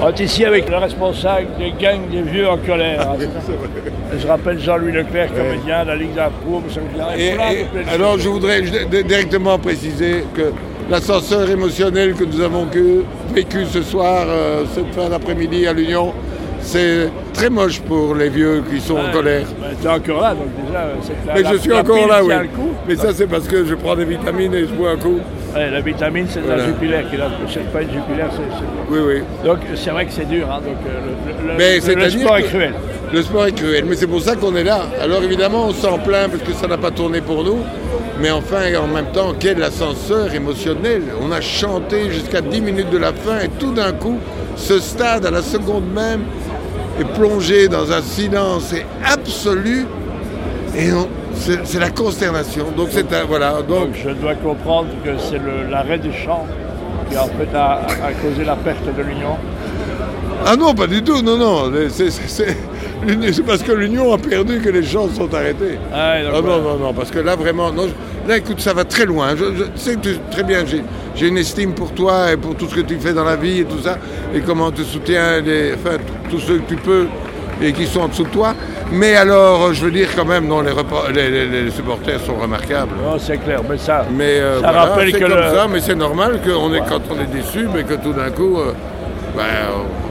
On est ici avec le responsable des gangs des vieux en colère. hein, c'est ça? Je rappelle Jean-Louis Leclerc, comédien de la Ligue d'Approuve. Et, et alors je voudrais directement préciser que l'ascenseur émotionnel que nous avons vécu ce soir, euh, cette fin d'après-midi à l'Union, c'est très moche pour les vieux qui sont en colère. Tu es encore là, donc déjà, la- Mais la- je suis encore là, oui. Mais ça, c'est parce que je prends des vitamines et je bois un coup. Ouais, la vitamine, c'est de Voilà. la là. C'est pas une c'est. Oui, oui. Donc c'est vrai que c'est dur. hein, donc, euh, le, le- Mais le- le c'est-à-dire sport est cruel. Le sport est cruel, mais c'est pour ça qu'on est là. Alors évidemment, on s'en plaint parce que ça n'a pas tourné pour nous. Mais enfin, en même temps, quel ascenseur émotionnel. On a chanté jusqu'à 10 minutes de la fin et tout d'un coup, ce stade, à la seconde même, est plongé dans un silence absolu. Et c'est la consternation. Donc c'est un... Voilà. Donc, Donc je dois comprendre que c'est l'arrêt du chant qui en fait a, a causé la perte de l'Union. Ah non, pas du tout, non, non. C'est- parce que l'Union a perdu que les gens sont arrêtés. Ah, Ah non, non, non, parce que là vraiment, non, là écoute, ça va très loin. Je, je sais que tu- très bien, j'ai- une estime pour toi et pour tout ce que tu fais dans la vie et tout ça, et comment tu soutiens les, enfin, tous ceux que tu peux et qui sont en dessous de toi. Mais alors, je veux dire quand même, non, les, repas- les, les- les supporters sont remarquables. Non, c'est clair, mais ça, Mais euh, ça voilà, rappelle c'est que comme le- ça, mais c'est normal qu'on est, quand on est déçu, mais que tout d'un coup, euh, ben,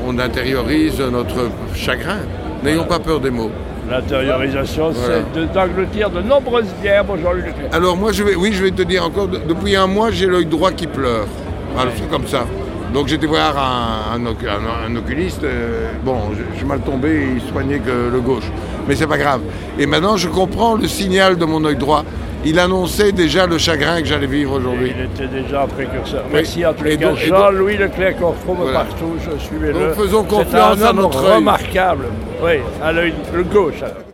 on intériorise notre chagrin. N'ayons pas peur des mots. l'intériorisation, Voilà. c'est d'engloutir de nombreuses bières Jean-Louis Leclerc. Alors moi, je vais, oui, je vais te dire encore, de- depuis un mois, j'ai l'œil droit qui pleure. Voilà, c'est comme ça. Donc j'étais voir un, un oc- un- un oculiste. euh, bon, je, suis mal tombé, il soignait que le gauche. Mais c'est pas grave. Et maintenant, je comprends le signal de mon œil droit. Il annonçait déjà le chagrin que j'allais vivre aujourd'hui. Il était déjà un précurseur. Oui. Merci en tous les Et cas. donc- donc- Jean-Louis Leclerc qu'on retrouve Voilà. partout, je suis le. Donc, faisons confiance un à notre œil. remarquable. Oui, à l'œil le gauche. alors.